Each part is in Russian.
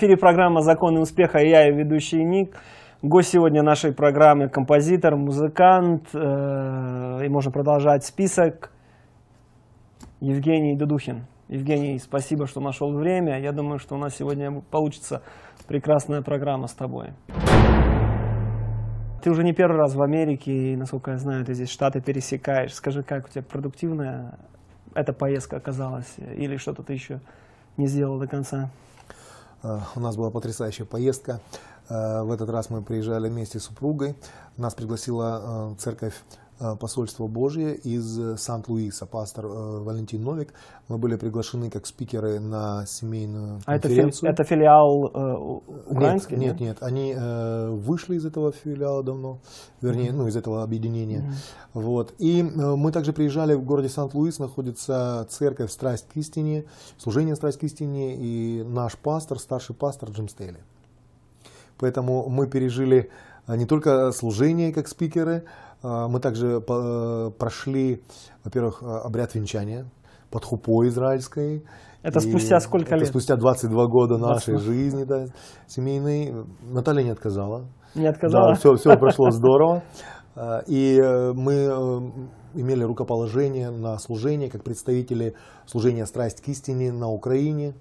Эфире программа «Законы успеха» и я, ее ведущий Ник. Гость сегодня нашей программы – композитор, музыкант. э, И можно продолжать список. Евгений Дудухин. Евгений, спасибо, что нашел время. Я думаю, что у нас сегодня получится прекрасная программа с тобой. Ты уже не первый раз в Америке, и, насколько я знаю, ты здесь штаты пересекаешь. Скажи, как у тебя продуктивная эта поездка оказалась? Или что-то ты еще не сделал до конца? Э, У нас была потрясающая поездка. Э, В этот раз мы приезжали вместе с супругой. Нас пригласила э, церковь Посольство Божье из э, Сант-Луиса, пастор э, Валентин Новик. Мы были приглашены как спикеры на семейную А это, фили- конференцию. это филиал э, украинский? Нет, нет, нет. Они э, вышли из этого филиала давно, вернее, ну, из этого объединения. Вот. И э, мы также приезжали в городе Сант-Луис, находится церковь «Страсть к истине», служение «Страсть к истине», и наш пастор, старший пастор Джим Стейли. Поэтому мы пережили э, не только служение как спикеры, э, мы также по- прошли, во-первых, э, обряд венчания под хупой израильской. Это И спустя сколько это лет? спустя 22 года нашей 22. жизни да, семейной. Наталья не отказала. Не отказала? Да, все, все прошло здорово. А, И э, мы э, имели рукоположение на служение, как представители служения «Страсть к истине» на Украине.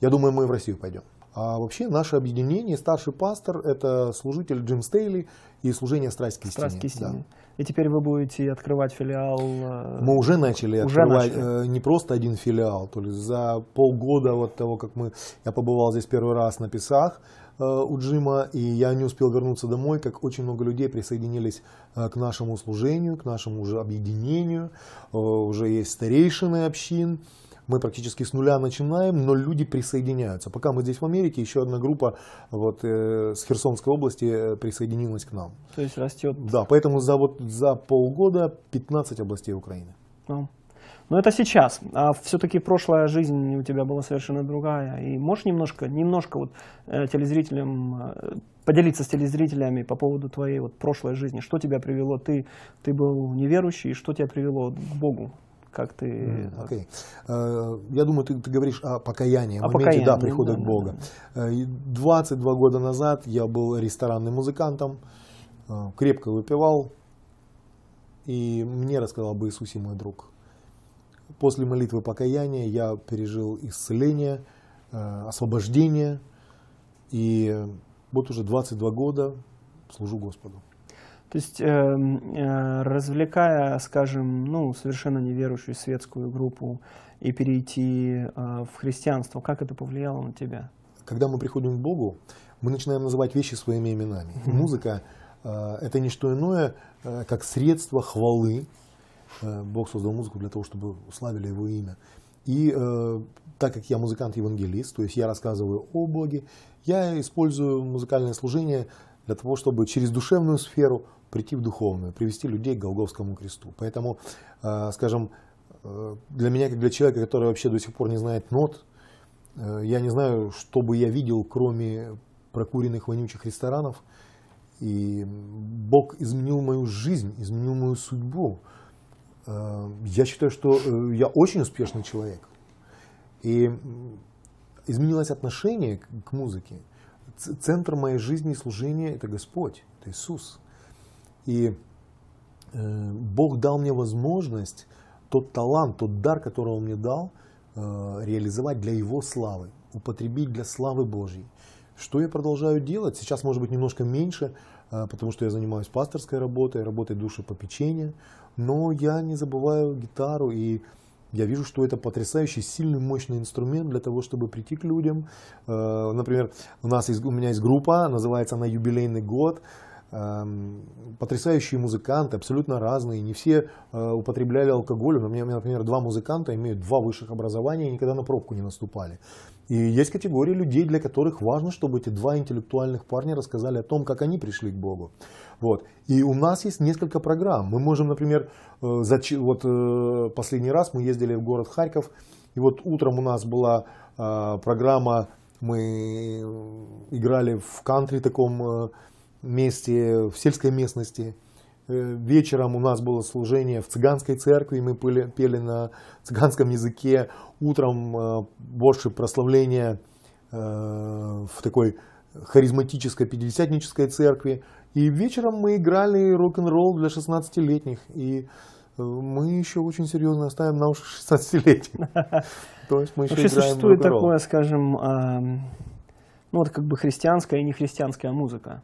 Я думаю, мы в Россию пойдем. А вообще наше объединение, старший пастор, это служитель Джим Стейли и служение «Страсть к истине». Страсть к Да. истине. И теперь вы будете открывать филиал. э, Мы уже начали Уже открывать начали. э, не просто один филиал, то есть за полгода вот того, как мы, я побывал здесь первый раз на Песах э, у Джима, и я не успел вернуться домой, как очень много людей присоединились к нашему служению, к нашему уже объединению, уже есть старейшины общин, мы практически с нуля начинаем, но люди присоединяются. Пока мы здесь в Америке, еще одна группа вот, э, с Херсонской области э, присоединилась к нам. То есть растет. Да, поэтому за, вот, за полгода 15 областей Украины. Ну, но это сейчас. А все-таки прошлая жизнь у тебя была совершенно другая. И можешь немножко, немножко вот э, телезрителям э, поделиться с телезрителями по поводу твоей вот прошлой жизни. Что тебя привело? Ты, ты был неверующий, что тебя привело к Богу? Как ты... э, Окей. Э, Я думаю, ты, ты говоришь о покаянии, О моменте да, покаянии, прихода да, к да, Богу. Э, и 22 года назад я был ресторанным музыкантом, э, крепко выпивал, и мне рассказал об Иисусе мой друг. После молитвы покаяния я пережил исцеление, э, освобождение, и вот уже 22 года служу Господу. То есть, э, э, развлекая, скажем, ну, совершенно неверующую светскую группу и перейти э, в христианство, как это повлияло на тебя? когда мы приходим к Богу, мы начинаем называть вещи своими именами. И музыка э, это не что иное, как средство хвалы. Бог создал музыку для того, чтобы уславили Его имя. И э, так как я музыкант-евангелист, то есть я рассказываю о Боге, я использую музыкальное служение для того, чтобы через душевную сферу прийти в духовную, привести людей к Голговскому кресту. Поэтому, э, скажем, э, для меня, как для человека, который вообще до сих пор не знает нот, Э, Я не знаю, что бы я видел, кроме прокуренных вонючих ресторанов. И Бог изменил мою жизнь, изменил мою судьбу. Я считаю, что я очень успешный человек. И изменилось отношение к- музыке. Центр моей жизни и служения – это Господь, это Иисус. И э, Бог дал мне возможность тот талант, тот дар, который Он мне дал, э, реализовать для Его славы, употребить для славы Божьей. Что я продолжаю делать? Сейчас, может быть, немножко меньше, э, потому что я занимаюсь пасторской работой, работой душепопечения, но я не забываю гитару, и я вижу, что это потрясающий, сильный, мощный инструмент для того, чтобы прийти к людям. Например, у, нас есть, у меня есть группа, называется она «Юбилейный год», потрясающие музыканты, абсолютно разные. Не все э, употребляли алкоголь. У меня, например, два музыканта имеют два высших образования и никогда на пробку не наступали. И есть категория людей, для которых важно, чтобы эти два интеллектуальных парня рассказали о том, как они пришли к Богу. Вот. И у нас есть несколько программ. Мы можем, например, э, вот э, последний раз мы ездили в город Харьков, и вот утром у нас была программа, мы играли в кантри таком месте, в сельской местности. Э, Вечером у нас было служение в цыганской церкви, мы пели, пели на цыганском языке. Утром э, больше прославления в такой харизматической пятидесятнической церкви. И вечером мы играли рок-н-ролл для 16-летних. И мы еще очень серьезно оставим на уши 16-летних. То есть мы еще Вообще существует такое, скажем, ну вот как бы христианская и нехристианская музыка.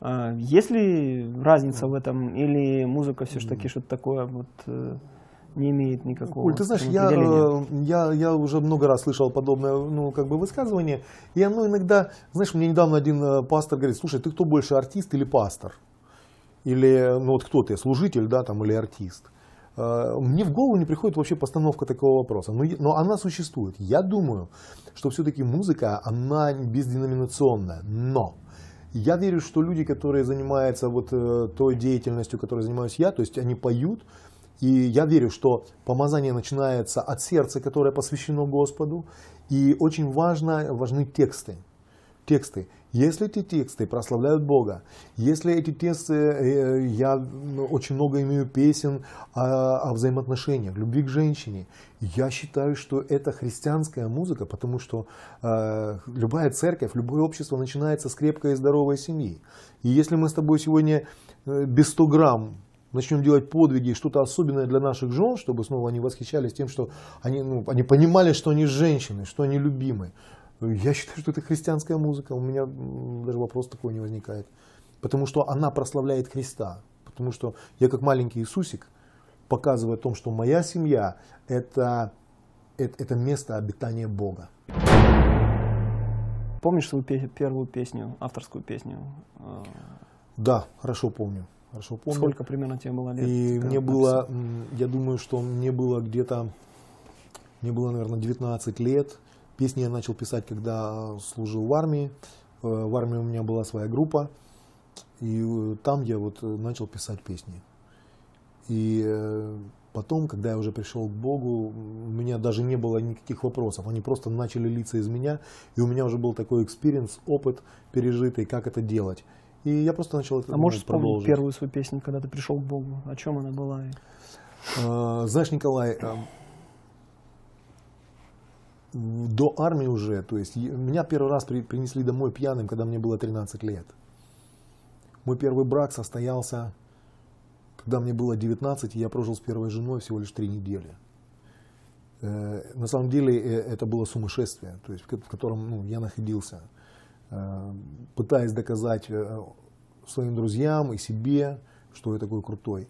А, есть ли разница в этом, или музыка все-таки что-то такое вот э, не имеет никакого Оль, ты знаешь, я, э, я, я уже много раз слышал подобное ну, как бы высказывание, и оно иногда, знаешь, мне недавно один э, пастор говорит, слушай, ты кто больше, артист или пастор? Или, ну вот кто ты, служитель, да, там, или артист? Мне в голову не приходит вообще постановка такого вопроса, но, но она существует. Я думаю, что все-таки музыка, она безденоминационная, но я верю, что люди, которые занимаются вот э, той деятельностью, которой занимаюсь я, то есть они поют, и я верю, что помазание начинается от сердца, которое посвящено Господу, и очень важно, важны тексты. Тексты. Если эти тексты прославляют Бога, если эти тексты, э, я ну, очень много имею песен о, о взаимоотношениях, любви к женщине, я считаю, что это христианская музыка, потому что э, любая церковь, любое общество начинается с крепкой и здоровой семьи. И если мы с тобой сегодня э, без 100 грамм начнем делать подвиги, что-то особенное для наших жен, чтобы снова они восхищались тем, что они, ну, они понимали, что они женщины, что они любимы, я считаю, что это христианская музыка. У меня даже вопрос такой не возникает. Потому что она прославляет Христа. Потому что я как маленький Иисусик показываю о том, что моя семья это, это, это место обитания Бога. Помнишь свою первую песню, авторскую песню? Да, хорошо помню. Хорошо помню. Сколько примерно тебе было лет? И мне было, я думаю, что мне было где-то, мне было, наверное, 19 лет. Песни я начал писать, когда служил в армии. Э, в армии у меня была своя группа. И э, там я вот э, начал писать песни. И потом, когда я уже пришел к Богу, у меня даже не было никаких вопросов. Они просто начали литься из меня. И у меня уже был такой experience, опыт пережитый, как это делать. И я просто начал это А можешь вспомнить первую свою песню, когда ты пришел к Богу? О чем она была? Знаешь, Николай, до армии уже, то есть меня первый раз при, принесли домой пьяным, когда мне было 13 лет. Мой первый брак состоялся, когда мне было 19, и я прожил с первой женой всего лишь три недели. Э, на самом деле э, это было сумасшествие, то есть, в котором ну, я находился, э, пытаясь доказать э, своим друзьям и себе, что я такой крутой.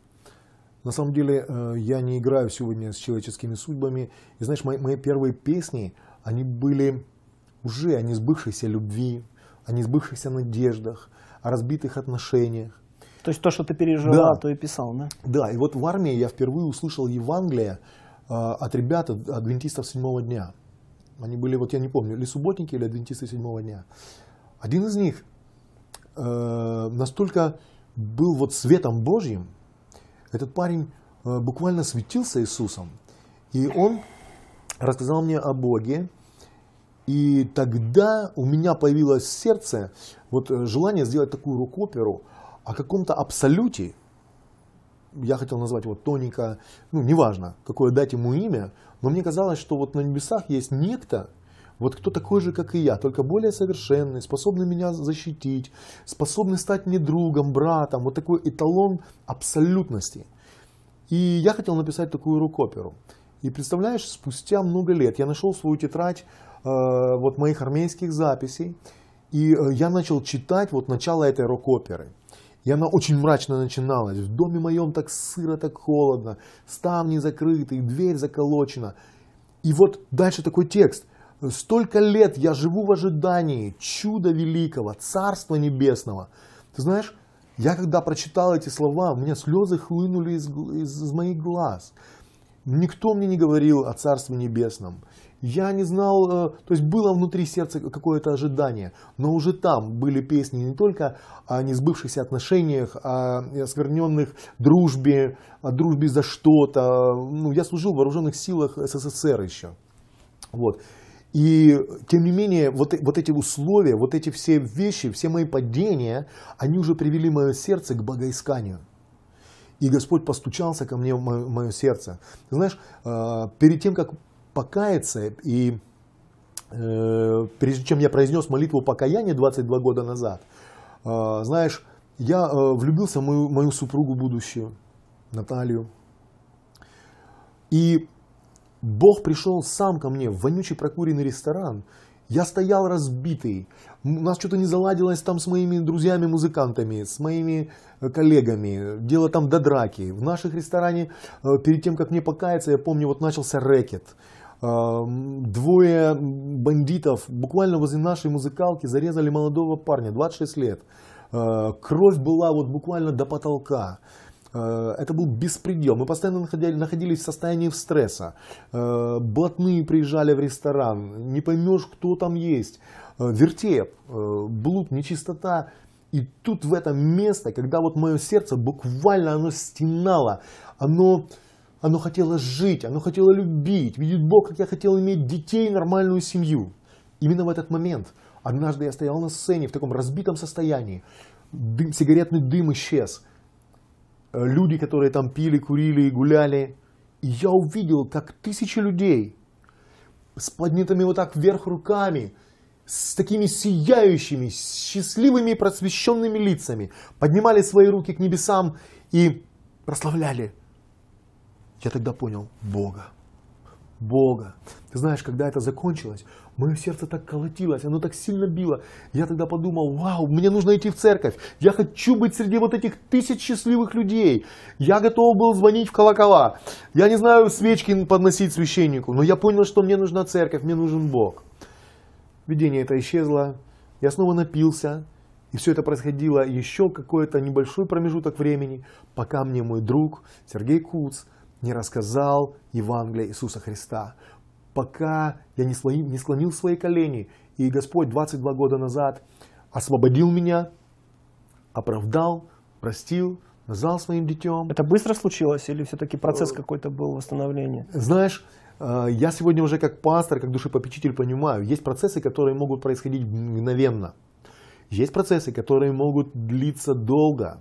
На самом деле э, я не играю сегодня с человеческими судьбами. И знаешь, мои, мои первые песни, они были уже о несбывшейся любви, о несбывшихся надеждах, о разбитых отношениях. То есть то, что ты переживал, да. то и писал, да? Да, и вот в армии я впервые услышал Евангелие э, от ребят, от адвентистов седьмого дня. Они были, вот я не помню, или субботники, или адвентисты седьмого дня. Один из них э, настолько был вот светом Божьим, этот парень э, буквально светился Иисусом. И он рассказал мне о Боге. И тогда у меня появилось в сердце вот э, желание сделать такую рок-оперу о каком-то абсолюте. Я хотел назвать его тоненько, ну, неважно, какое дать ему имя, но мне казалось, что вот на небесах есть некто, вот кто такой же, как и я, только более совершенный, способный меня защитить, способный стать мне другом, братом, вот такой эталон абсолютности. И я хотел написать такую рок-оперу. И представляешь, спустя много лет я нашел свою тетрадь э, вот моих армейских записей, и э, я начал читать вот начало этой рок-оперы. И она очень мрачно начиналась. В доме моем так сыро, так холодно, ставни закрыты, дверь заколочена. И вот дальше такой текст – Столько лет я живу в ожидании чуда великого, царства небесного. Ты знаешь, я когда прочитал эти слова, у меня слезы хлынули из, из, из моих глаз. Никто мне не говорил о Царстве Небесном. Я не знал, э, то есть было внутри сердца какое-то ожидание, но уже там были песни не только о несбывшихся отношениях, о оскверненных дружбе, о дружбе за что-то. Ну, я служил в вооруженных силах СССР еще. Вот. И тем не менее, вот, вот эти условия, вот эти все вещи, все мои падения, они уже привели мое сердце к богоисканию. И Господь постучался ко мне в мое, мое сердце. Ты знаешь, э, перед тем, как покаяться и э, прежде чем я произнес молитву покаяния 22 года назад, э, знаешь, я э, влюбился в мою, мою супругу будущую, Наталью. И Бог пришел сам ко мне в вонючий прокуренный ресторан. Я стоял разбитый. У нас что-то не заладилось там с моими друзьями-музыкантами, с моими э, коллегами. Дело там до драки. В наших ресторане, э, перед тем, как мне покаяться, я помню, вот начался рэкет. Э, Двое бандитов буквально возле нашей музыкалки зарезали молодого парня, 26 лет. Кровь была вот буквально до потолка. Э, Это был беспредел. Мы постоянно находили- находились в состоянии стресса. Э, Блатные приезжали в ресторан. Не поймешь, кто там есть. Э, Вертеп, блуд, нечистота. И тут в это место, когда вот мое сердце буквально оно стенало, оно, оно хотело жить, оно хотело любить. Видит Бог, как я хотел иметь детей, нормальную семью. Именно в этот момент, однажды я стоял на сцене в таком разбитом состоянии. Дым, сигаретный дым исчез люди, которые там пили, курили и гуляли. И я увидел, как тысячи людей с поднятыми вот так вверх руками, с такими сияющими, счастливыми просвещенными лицами, поднимали свои руки к небесам и прославляли. Я тогда понял Бога. Бога. Ты знаешь, когда это закончилось, мое сердце так колотилось, оно так сильно било. Я тогда подумал, вау, мне нужно идти в церковь. Я хочу быть среди вот этих тысяч счастливых людей. Я готов был звонить в колокола. Я не знаю, свечки подносить священнику, но я понял, что мне нужна церковь, мне нужен Бог. Видение это исчезло, я снова напился, и все это происходило еще какой-то небольшой промежуток времени, пока мне мой друг Сергей Куц не рассказал Евангелие Иисуса Христа. Пока я не склонил, не склонил свои колени, и Господь 22 года назад освободил меня, оправдал, простил, назвал своим детем. Это быстро случилось или все-таки процесс какой-то был восстановления? Знаешь, э, я сегодня уже как пастор, как душепопечитель понимаю, есть процессы, которые могут происходить мгновенно. Есть процессы, которые могут длиться долго.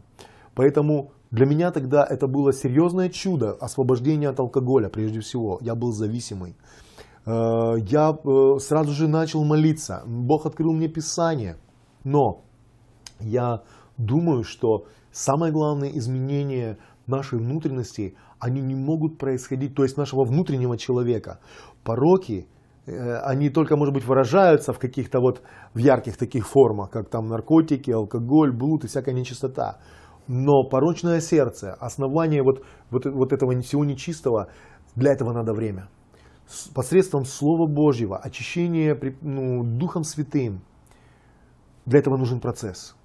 Поэтому для меня тогда это было серьезное чудо освобождения от алкоголя, прежде всего. Я был зависимый. Э, Я э, сразу же начал молиться. Бог открыл мне Писание. Но я думаю, что самое главное изменение нашей внутренности, они не могут происходить, то есть нашего внутреннего человека. Пороки, э, они только, может быть, выражаются в каких-то вот в ярких таких формах, как там наркотики, алкоголь, блуд и всякая нечистота. Но порочное сердце, основание вот, вот, вот этого всего нечистого, для этого надо время. Посредством Слова Божьего, очищения при- ну, Духом Святым, для этого нужен процесс.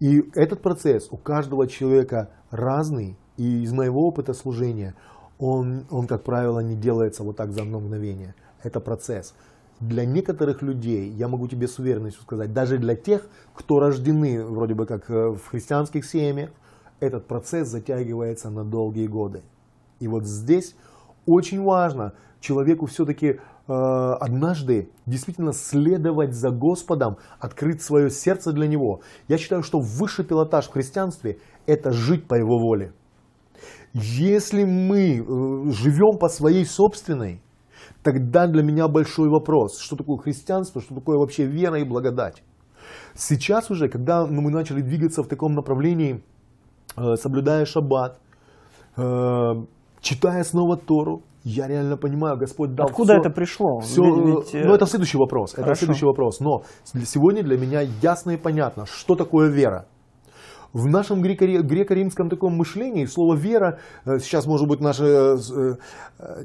И этот процесс у каждого человека разный. И из моего опыта служения, он, он, как правило, не делается вот так за одно мгновение. Это процесс. Для некоторых людей, я могу тебе с уверенностью сказать, даже для тех, кто рождены вроде бы как э, в христианских семьях, этот процесс затягивается на долгие годы. И вот здесь очень важно человеку все-таки э, однажды действительно следовать за Господом, открыть свое сердце для Него. Я считаю, что высший пилотаж в христианстве – это жить по Его воле. Если мы э, живем по своей собственной, тогда для меня большой вопрос, что такое христианство, что такое вообще вера и благодать. Сейчас уже, когда ну, мы начали двигаться в таком направлении, э, соблюдая шаббат, э, читая снова Тору, я реально понимаю, Господь дал Откуда всё- это пришло? всё, Ведь, э, э, ну, это следующий вопрос. Это Хорошо. следующий вопрос. Но с- сегодня для меня ясно и понятно, что такое вера. В нашем греко- греко-римском таком мышлении слово вера, э, сейчас, может быть, наши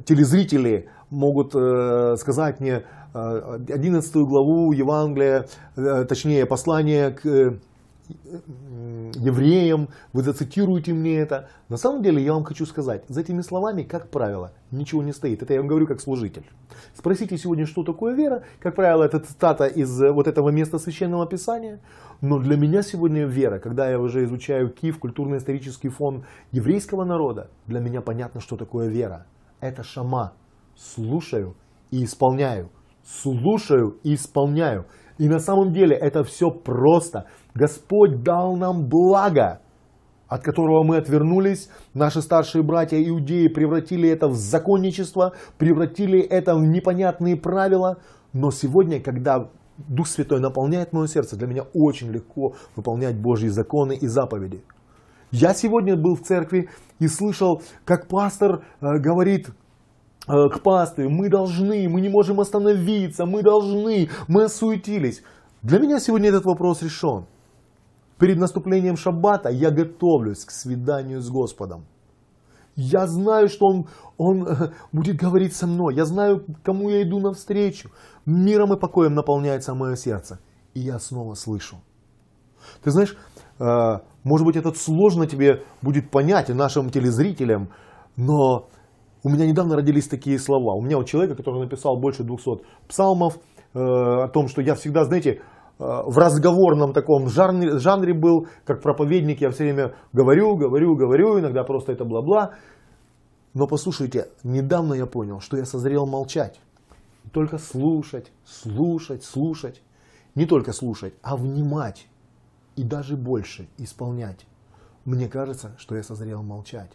телезрители могут сказать мне э, 11 главу Евангелия, точнее, послание к евреям, вы зацитируете мне это. На самом деле я вам хочу сказать, за этими словами, как правило, ничего не стоит. Это я вам говорю как служитель. Спросите сегодня, что такое вера. Как правило, это цитата из э, вот этого места Священного Писания. Но для меня сегодня вера, когда я уже изучаю КИФ, культурно-исторический фон еврейского народа, для меня понятно, что такое вера. Это шама. Слушаю и исполняю. Слушаю и исполняю. И на самом деле это все просто. Господь дал нам благо, от которого мы отвернулись. Наши старшие братья иудеи превратили это в законничество, превратили это в непонятные правила. Но сегодня, когда Дух Святой наполняет мое сердце, для меня очень легко выполнять Божьи законы и заповеди. Я сегодня был в церкви и слышал, как пастор э, говорит к пастырю, мы должны, мы не можем остановиться, мы должны, мы осуетились. Для меня сегодня этот вопрос решен. Перед наступлением шаббата я готовлюсь к свиданию с Господом. Я знаю, что Он, он э, будет говорить со мной. Я знаю, кому я иду навстречу. Миром и покоем наполняется мое сердце. И я снова слышу. Ты знаешь, э, может быть, это сложно тебе будет понять и нашим телезрителям, но у меня недавно родились такие слова. У меня у человека, который написал больше 200 псалмов, э, о том, что я всегда, знаете, в разговорном таком жанре, жанре был, как проповедник, я все время говорю, говорю, говорю, иногда просто это бла-бла. Но послушайте, недавно я понял, что я созрел молчать. Только слушать, слушать, слушать. Не только слушать, а внимать. И даже больше исполнять. Мне кажется, что я созрел молчать.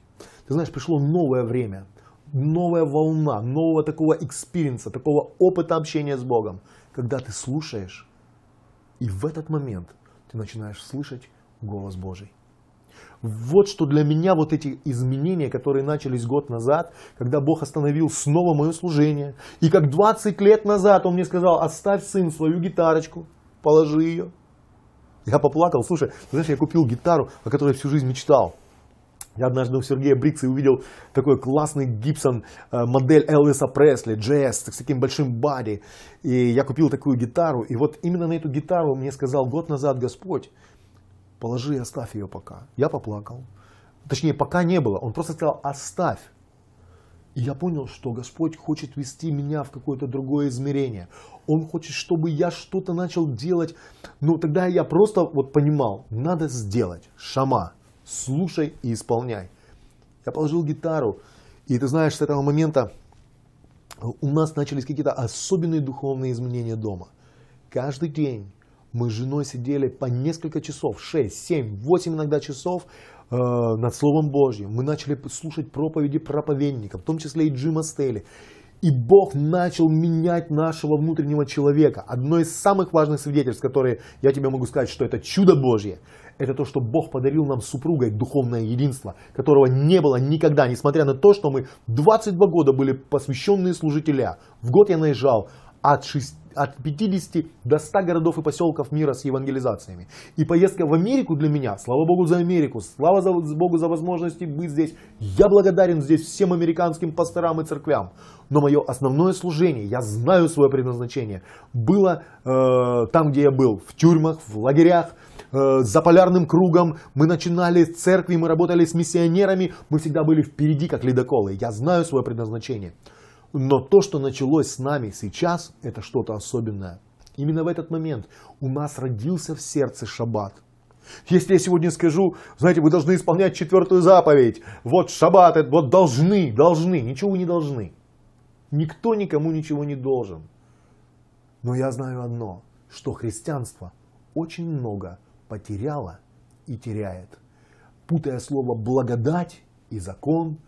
Ты знаешь, пришло новое время, новая волна, нового такого experience'а, такого опыта общения с Богом, когда ты слушаешь и в этот момент ты начинаешь слышать голос Божий. Вот что для меня вот эти изменения, которые начались год назад, когда Бог остановил снова мое служение. И как 20 лет назад Он мне сказал, оставь сын свою гитарочку, положи ее. Я поплакал, слушай, знаешь, я купил гитару, о которой всю жизнь мечтал. Я однажды у Сергея Брикса увидел такой классный Гибсон э, модель Элвиса Пресли, джесс, с таким большим бади. И я купил такую гитару. И вот именно на эту гитару мне сказал год назад Господь, положи и оставь ее пока. Я поплакал. Точнее, пока не было. Он просто сказал, оставь. И я понял, что Господь хочет вести меня в какое-то другое измерение. Он хочет, чтобы я что-то начал делать. Ну, тогда я просто вот понимал, надо сделать. Шама слушай и исполняй. Я положил гитару, и ты знаешь, с этого момента у нас начались какие-то особенные духовные изменения дома. Каждый день мы с женой сидели по несколько часов, 6, 7, 8 иногда часов э, над Словом Божьим. Мы начали слушать проповеди проповедников, в том числе и Джима Стейли. И Бог начал менять нашего внутреннего человека. Одно из самых важных свидетельств, которые я тебе могу сказать, что это чудо Божье, это то, что Бог подарил нам супругой духовное единство, которого не было никогда, несмотря на то, что мы 22 года были посвященные служителя. В год я наезжал от, 6, от 50 до 100 городов и поселков мира с евангелизациями. И поездка в Америку для меня, слава Богу за Америку, слава за, Богу за возможности быть здесь. Я благодарен здесь всем американским пасторам и церквям. Но мое основное служение, я знаю свое предназначение, было э, там, где я был, в тюрьмах, в лагерях, э, за полярным кругом, мы начинали с церкви, мы работали с миссионерами, мы всегда были впереди, как ледоколы. Я знаю свое предназначение. Но то, что началось с нами сейчас, это что-то особенное. Именно в этот момент у нас родился в сердце шаббат. Если я сегодня скажу, знаете, вы должны исполнять четвертую заповедь, вот шаббат, вот должны, должны, ничего вы не должны. Никто никому ничего не должен. Но я знаю одно, что христианство очень много потеряла и теряет. Путая слово благодать и закон,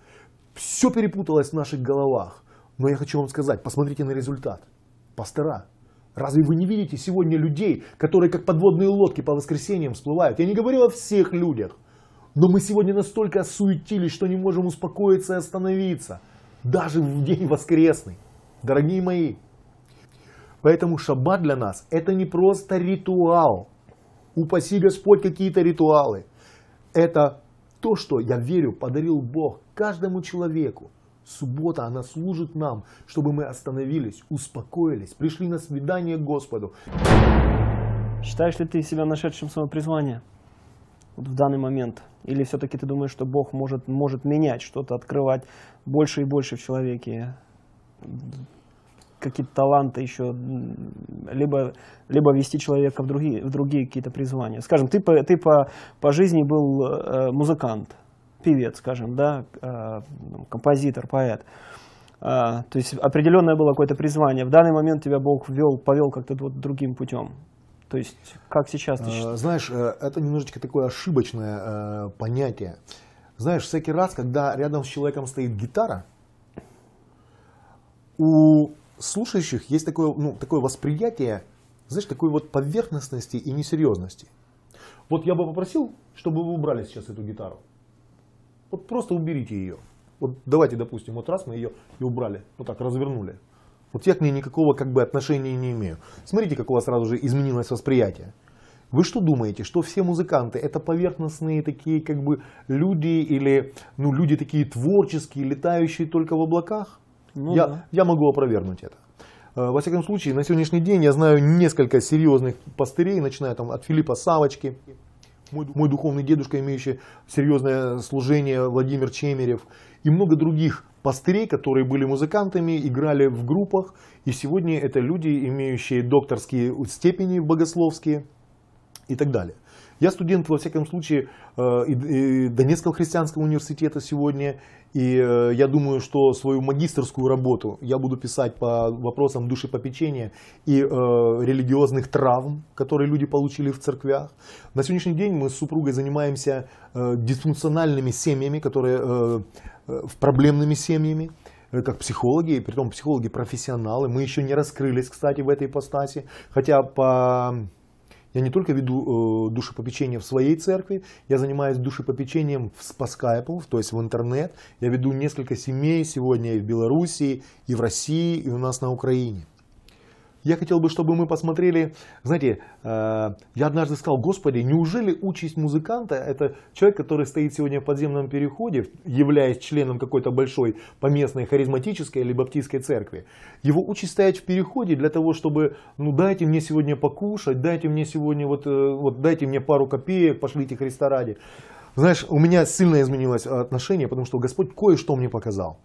все перепуталось в наших головах. Но я хочу вам сказать, посмотрите на результат. Пастора, разве вы не видите сегодня людей, которые как подводные лодки по воскресеньям всплывают? Я не говорю о всех людях. Но мы сегодня настолько осуетились, что не можем успокоиться и остановиться. Даже в день воскресный. Дорогие мои. Поэтому шаббат для нас это не просто ритуал. Упаси Господь какие-то ритуалы. Это то, что, я верю, подарил Бог каждому человеку. Суббота, она служит нам, чтобы мы остановились, успокоились, пришли на свидание к Господу. Считаешь ли ты себя нашедшим свое призвание в данный момент? Или все-таки ты думаешь, что Бог может, может менять что-то, открывать больше и больше в человеке? Какие-то таланты еще, либо, либо вести человека в другие, в другие какие-то призвания. Скажем, ты, по, ты по, по жизни был э, музыкант, певец, скажем, да, э, композитор, поэт. Э, то есть определенное было какое-то призвание. В данный момент тебя Бог ввел, повел как-то вот другим путем. То есть, как сейчас ты считаешь? Знаешь, э, это немножечко такое ошибочное э, понятие. Знаешь, всякий раз, когда рядом с человеком стоит гитара, у слушающих есть такое, ну, такое восприятие, знаешь, такой вот поверхностности и несерьезности. Вот я бы попросил, чтобы вы убрали сейчас эту гитару. Вот просто уберите ее. Вот давайте, допустим, вот раз мы ее и убрали, вот так развернули. Вот я к ней никакого как бы отношения не имею. Смотрите, как у вас сразу же изменилось восприятие. Вы что думаете, что все музыканты это поверхностные такие как бы люди или ну, люди такие творческие, летающие только в облаках? Ну я, да. я могу опровергнуть это. Э, Во всяком случае, на сегодняшний день я знаю несколько серьезных пастырей, начиная там от Филиппа Савочки, мой, мой духовный дедушка, имеющий серьезное служение, Владимир Чемерев, и много других пастырей, которые были музыкантами, играли в группах, и сегодня это люди, имеющие докторские степени богословские и так далее. Я студент, во всяком случае, э, Донецкого христианского университета сегодня, и э, я думаю, что свою магистрскую работу я буду писать по вопросам душепопечения и э, религиозных травм, которые люди получили в церквях. На сегодняшний день мы с супругой занимаемся э, дисфункциональными семьями, которые э, э, проблемными семьями э, как психологи, и притом психологи профессионалы. Мы еще не раскрылись, кстати, в этой ипостаси, хотя по я не только веду э, душепопечение в своей церкви, я занимаюсь душепопечением в, по скайпу, то есть в интернет. Я веду несколько семей сегодня и в Белоруссии, и в России, и у нас на Украине. Я хотел бы, чтобы мы посмотрели, знаете, э, я однажды сказал, Господи, неужели участь музыканта, это человек, который стоит сегодня в подземном переходе, являясь членом какой-то большой поместной харизматической или баптистской церкви, его участь стоять в переходе для того, чтобы, ну дайте мне сегодня покушать, дайте мне сегодня, вот, э, вот дайте мне пару копеек, пошлите Христа ради. Знаешь, у меня сильно изменилось отношение, потому что Господь кое-что мне показал.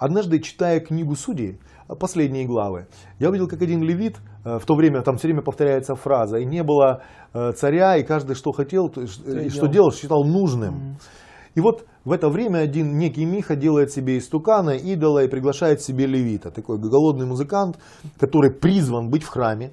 Однажды, читая книгу Судей, последние главы, я увидел, как один левит, э, в то время там все время повторяется фраза, и не было э, царя, и каждый что хотел, то э, и что делал. считал нужным. И вот в это время один некий Миха делает себе истукана, идола и приглашает себе левита, такой голодный музыкант, который призван быть в храме,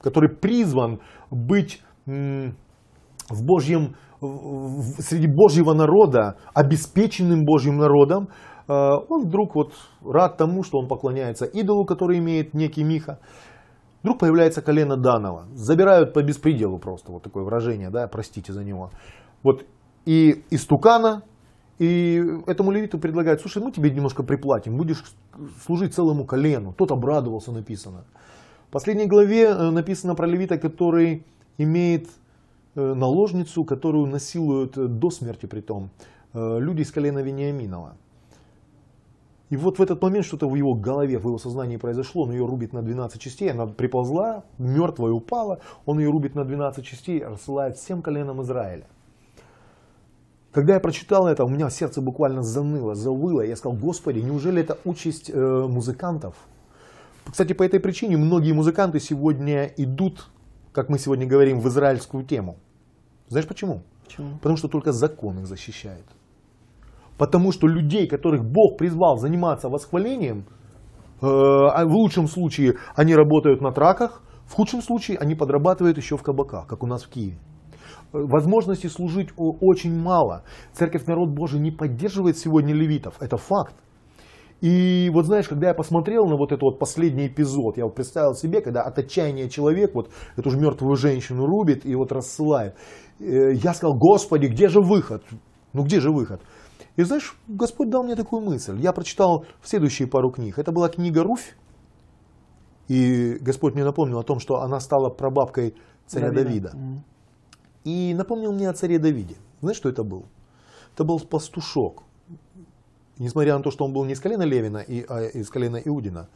который призван быть в Божьем, в- среди Божьего народа, обеспеченным Божьим народом, э, он вдруг вот рад тому, что он поклоняется идолу, который имеет некий Миха. Вдруг появляется колено Данова. Забирают по беспределу просто, вот такое выражение, да, простите за него. Вот и истукана, и этому левиту предлагают, слушай, мы тебе немножко приплатим, будешь служить целому колену. Тот обрадовался, написано. В последней главе э, написано про левита, который имеет э, наложницу, которую насилуют э, до смерти при том люди из колена Вениаминова. И вот в этот момент что-то в его голове, в его сознании произошло, он ее рубит на 12 частей, она приползла, мертвая упала, он ее рубит на 12 частей, рассылает всем коленам Израиля. Когда я прочитал это, у меня сердце буквально заныло, завыло. Я сказал, Господи, неужели это участь э, музыкантов? Кстати, по этой причине многие музыканты сегодня идут, как мы сегодня говорим, в израильскую тему. Знаешь почему? Почему? Потому что только закон их защищает. Потому что людей, которых Бог призвал заниматься восхвалением, э, а в лучшем случае они работают на траках, в худшем случае они подрабатывают еще в кабаках, как у нас в Киеве. Э, Возможностей служить очень мало. Церковь Народ Божий не поддерживает сегодня левитов. Это факт. И вот знаешь, когда я посмотрел на вот этот вот последний эпизод, я вот представил себе, когда от отчаяния человек вот эту же мертвую женщину рубит и вот рассылает, э, я сказал, Господи, где же выход? Ну где же выход? И знаешь, Господь дал мне такую мысль. Я прочитал следующие пару книг. Это была книга Руфь. И Господь мне напомнил о том, что она стала прабабкой царя Давида. Мгм. И напомнил мне о царе Давиде. Знаешь, что это был? Это был пастушок. Несмотря на то, что он был не из колена Левина, и, а из колена Иудина.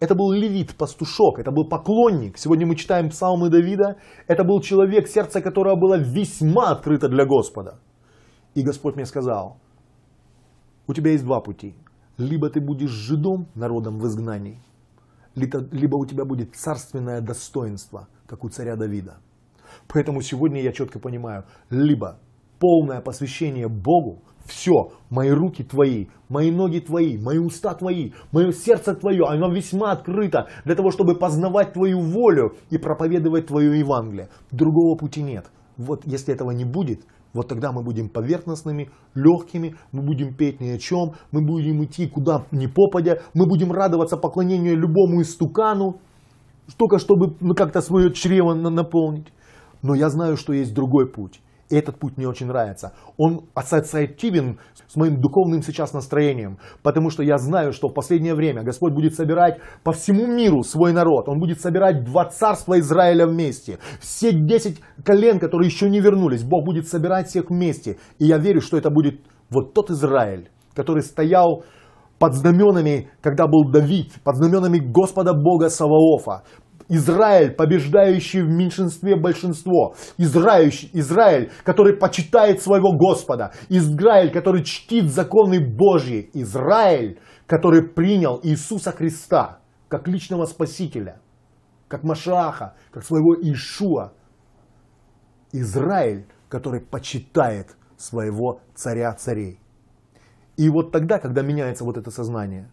Это был левит, пастушок, это был поклонник. Сегодня мы читаем псалмы Давида. Это был человек, сердце которого было весьма открыто для Господа. И Господь мне сказал, у тебя есть два пути. Либо ты будешь жидом, народом в изгнании, либо у тебя будет царственное достоинство, как у царя Давида. Поэтому сегодня я четко понимаю, либо полное посвящение Богу, все, мои руки твои, мои ноги твои, мои уста твои, мое сердце твое, оно весьма открыто для того, чтобы познавать твою волю и проповедовать твое Евангелие. Другого пути нет. Вот если этого не будет, вот тогда мы будем поверхностными, легкими, мы будем петь ни о чем, мы будем идти куда ни попадя, мы будем радоваться поклонению любому истукану, только чтобы ну, как-то свое чрево на- наполнить. Но я знаю, что есть другой путь. И этот путь мне очень нравится. Он ассоциативен с моим духовным сейчас настроением. Потому что я знаю, что в последнее время Господь будет собирать по всему миру свой народ. Он будет собирать два царства Израиля вместе. Все десять колен, которые еще не вернулись, Бог будет собирать всех вместе. И я верю, что это будет вот тот Израиль, который стоял под знаменами, когда был Давид, под знаменами Господа Бога Саваофа. Израиль, побеждающий в меньшинстве большинство. Израиль, Израиль, который почитает своего Господа. Израиль, который чтит законы Божьи. Израиль, который принял Иисуса Христа как личного Спасителя, как Машаха, как своего Ишуа. Израиль, который почитает своего царя царей. И вот тогда, когда меняется вот это сознание,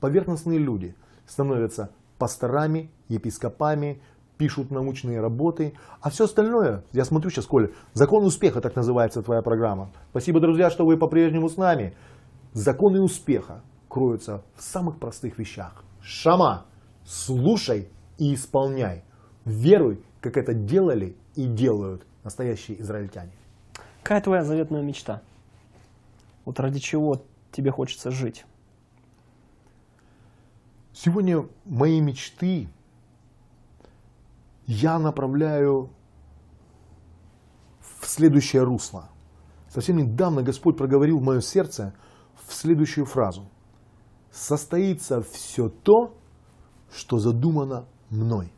поверхностные люди становятся пасторами, епископами, пишут научные работы, а все остальное, я смотрю сейчас, Коля, закон успеха, так называется твоя программа. Спасибо, друзья, что вы по-прежнему с нами. Законы успеха кроются в самых простых вещах. Шама, слушай и исполняй. Веруй, как это делали и делают настоящие израильтяне. Какая твоя заветная мечта? Вот ради чего тебе хочется жить? Сегодня мои мечты я направляю в следующее русло. Совсем недавно Господь проговорил в мое сердце в следующую фразу. Состоится все то, что задумано мной.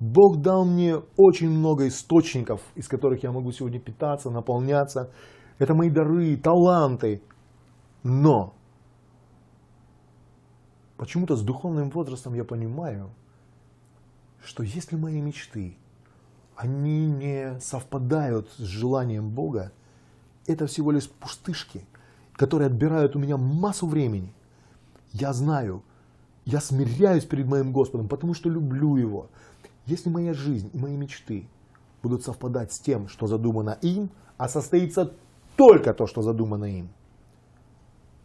Бог дал мне очень много источников, из которых я могу сегодня питаться, наполняться. Это мои дары, таланты. Но почему-то с духовным возрастом я понимаю, что если мои мечты, они не совпадают с желанием Бога, это всего лишь пустышки, которые отбирают у меня массу времени. Я знаю, я смиряюсь перед моим Господом, потому что люблю Его. Если моя жизнь и мои мечты будут совпадать с тем, что задумано им, а состоится только то, что задумано им,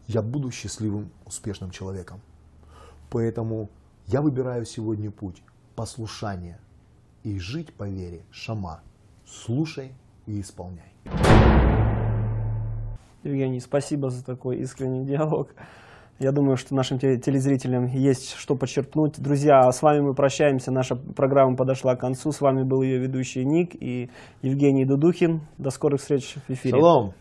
я буду счастливым, успешным человеком. Поэтому я выбираю сегодня путь послушания и жить по вере. Шама. Слушай и исполняй. Евгений, спасибо за такой искренний диалог. Я думаю, что нашим те- телезрителям есть что почерпнуть. Друзья, с вами мы прощаемся. Наша программа подошла к концу. С вами был ее ведущий Ник и Евгений Дудухин. До скорых встреч в эфире. Шалом.